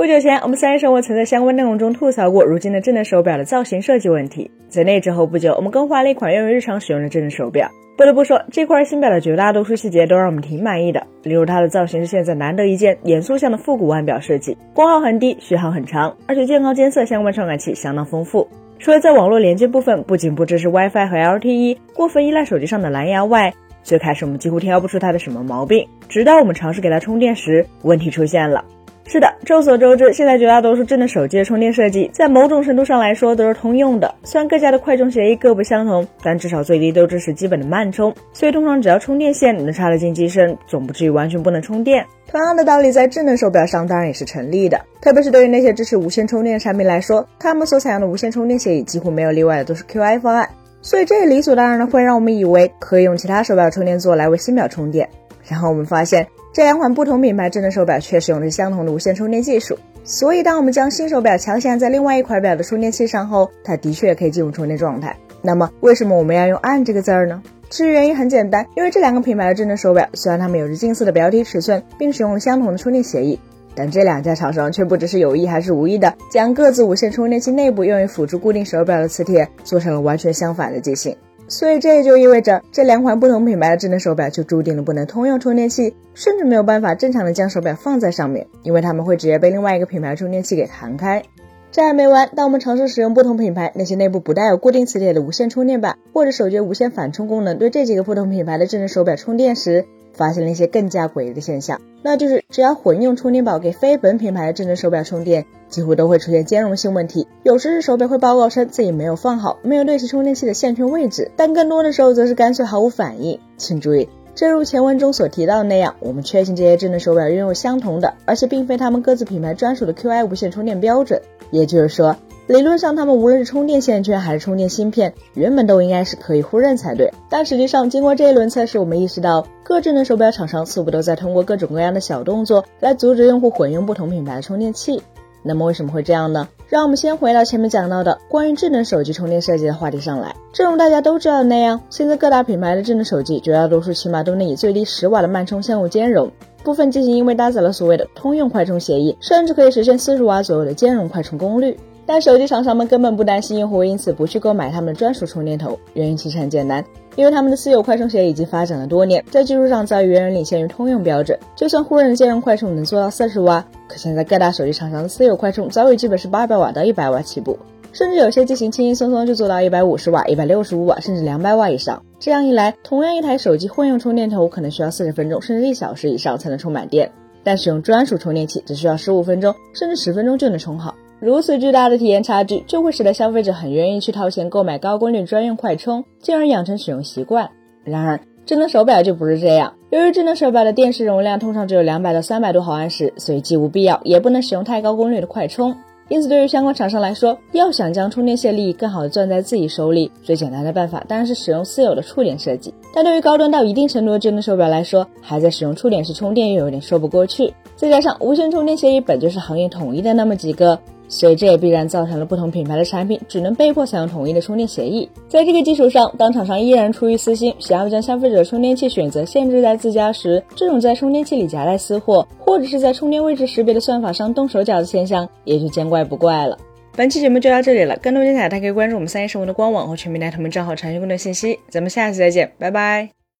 不久前，我们三一生活曾在相关内容中吐槽过如今的智能手表的造型设计问题。在那之后不久，我们更换了一款用于日常使用的智能手表。不得不说，这块新表的绝大多数细节都让我们挺满意的。例如，它的造型是现在难得一见严肃向的复古腕表设计，功耗很低，续航很长，而且健康监测相关传感器相当丰富。除了在网络连接部分不仅不支持 WiFi 和 LTE，过分依赖手机上的蓝牙外，最开始我们几乎挑不出它的什么毛病，直到我们尝试给它充电时，问题出现了。是的，众所周知，现在绝大多数智能手机的充电设计，在某种程度上来说都是通用的。虽然各家的快充协议各不相同，但至少最低都支持基本的慢充。所以通常只要充电线能插得进机身，总不至于完全不能充电。同样的道理在智能手表上当然也是成立的，特别是对于那些支持无线充电的产品来说，他们所采用的无线充电协议几乎没有例外的都是 Qi 方案。所以这也理所当然的会让我们以为可以用其他手表充电座来为新表充电。然后我们发现。这两款不同品牌智能手表却使用的是相同的无线充电技术，所以当我们将新手表强行按在另外一块表的充电器上后，它的确可以进入充电状态。那么为什么我们要用“按”这个字儿呢？其实原因很简单，因为这两个品牌的智能手表虽然它们有着近似的表体尺寸，并使用了相同的充电协议，但这两家厂商却不知是有意还是无意的，将各自无线充电器内部用于辅助固定手表的磁铁做成了完全相反的机型。所以这也就意味着，这两款不同品牌的智能手表就注定了不能通用充电器，甚至没有办法正常的将手表放在上面，因为它们会直接被另外一个品牌充电器给弹开。这还没完，当我们尝试使用不同品牌那些内部不带有固定磁铁的无线充电板，或者手机无线反充功能对这几个不同品牌的智能手表充电时，发现了一些更加诡异的现象，那就是只要混用充电宝给非本品牌的智能手表充电，几乎都会出现兼容性问题。有时是手表会报告称自己没有放好，没有对齐充电器的线圈位置，但更多的时候则是干脆毫无反应。请注意，正如前文中所提到的那样，我们确信这些智能手表拥有相同的，而且并非他们各自品牌专属的 Qi 无线充电标准。也就是说。理论上，它们无论是充电线圈还是充电芯片，原本都应该是可以互认才对。但实际上，经过这一轮测试，我们意识到各智能手表厂商似乎都在通过各种各样的小动作来阻止用户混用不同品牌的充电器。那么为什么会这样呢？让我们先回到前面讲到的关于智能手机充电设计的话题上来。正如大家都知道的那样，现在各大品牌的智能手机绝大多数起码都能以最低十瓦的慢充相互兼容，部分机型因为搭载了所谓的通用快充协议，甚至可以实现四十瓦左右的兼容快充功率。但手机厂商们根本不担心用户因此不去购买他们的专属充电头，原因其实很简单，因为他们的私有快充协议已经发展了多年，在技术上早已远远领先于通用标准。就算互认的兼容快充能做到四十瓦，可现在各大手机厂商的私有快充早已基本是八百瓦到一百瓦起步，甚至有些机型轻轻松松就做到一百五十瓦、一百六十五瓦，甚至两百瓦以上。这样一来，同样一台手机混用充电头可能需要四十分钟甚至一小时以上才能充满电，但使用专属充电器只需要十五分钟甚至十分钟就能充好。如此巨大的体验差距，就会使得消费者很愿意去掏钱购买高功率专用快充，进而养成使用习惯。然而，智能手表就不是这样。由于智能手表的电池容量通常只有两百到三百多毫安时，所以既无必要，也不能使用太高功率的快充。因此，对于相关厂商来说，要想将充电线利益更好的攥在自己手里，最简单的办法当然是使用私有的触点设计。但对于高端到一定程度的智能手表来说，还在使用触点式充电又有点说不过去。再加上无线充电协议本就是行业统一的那么几个。所以这也必然造成了不同品牌的产品只能被迫采用统一的充电协议。在这个基础上，当厂商依然出于私心，想要将消费者充电器选择限制在自家时，这种在充电器里夹带私货，或者是在充电位置识别的算法上动手脚的现象，也就见怪不怪了。本期节目就到这里了，更多精彩大家可以关注我们三一生活的官网和全民大同盟账号查询更多信息。咱们下期再见，拜拜。